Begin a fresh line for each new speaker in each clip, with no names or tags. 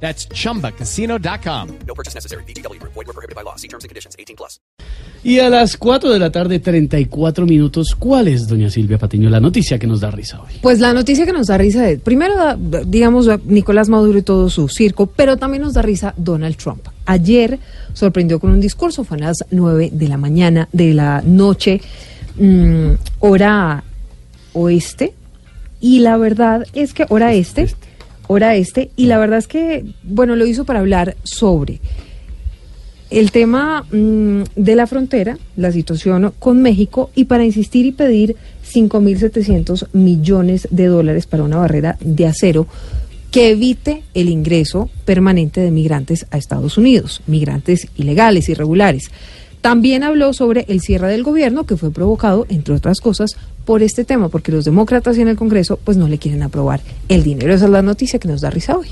That's chumbacasino.com.
No purchase necessary. BGW. Void were prohibited by law. See terms and conditions. 18 plus.
Y a las 4 de la tarde, 34 minutos, ¿cuál es, doña Silvia Patiño, la noticia que nos da risa hoy?
Pues la noticia que nos da risa es, primero, digamos, Nicolás Maduro y todo su circo, pero también nos da risa Donald Trump. Ayer sorprendió con un discurso, fue a las 9 de la mañana, de la noche, mm, hora oeste, y la verdad es que hora este, hora este, y la verdad es que, bueno, lo hizo para hablar sobre el tema mm, de la frontera, la situación con México y para insistir y pedir 5.700 millones de dólares para una barrera de acero que evite el ingreso permanente de migrantes a Estados Unidos, migrantes ilegales, irregulares. También habló sobre el cierre del gobierno que fue provocado, entre otras cosas, por este tema, porque los demócratas y en el Congreso pues no le quieren aprobar el dinero. Esa es la noticia que nos da risa hoy.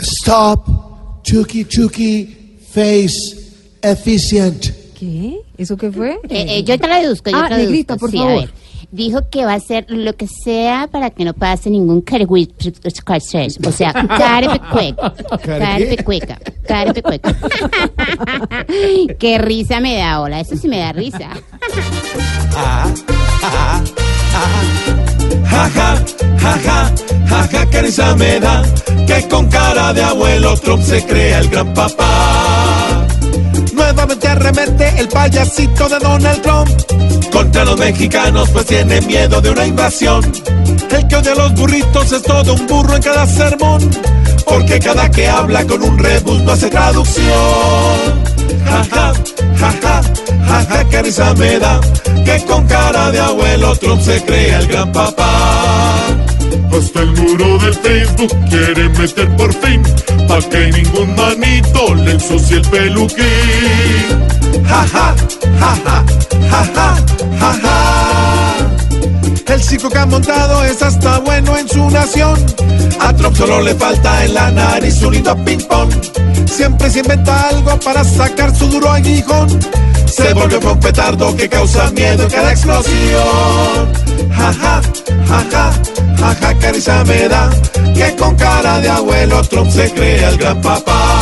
Stop, Chucky Chucky, face efficient.
¿Qué? ¿Eso qué fue?
Eh, eh, yo te la deduzco, yo
Ah,
deduzco.
negrita, por
Sí, a
favor.
ver. Dijo que va a hacer lo que sea para que no pase ningún carewit- o sea, carepecueca, carepecueca, carepecueca. Qué risa me da, hola, eso sí me da risa.
Jaja, jaja, jaja, que risa me da que con cara de abuelo Trump se crea el gran papá. Nuevamente arremete el payasito de Donald Trump contra los mexicanos, pues tiene miedo de una invasión. El que odia a los burritos es todo un burro en cada sermón, porque cada que habla con un rebus no hace traducción. Jaja, jaja, jaja, que risa me da que con cara de abuelo Trump se crea el gran papá. Hasta el muro del Facebook quiere meter por fin Pa' que ningún manito le ensucie el peluquín jaja, jaja, el circo que ha montado es hasta bueno en su nación. A Trump solo le falta en la nariz un ping-pong. Siempre se inventa algo para sacar su duro aguijón. Se volvió un petardo que causa miedo en cada explosión. Jaja, jaja, jaja, que risa me da. Que con cara de abuelo Trump se crea el gran papá.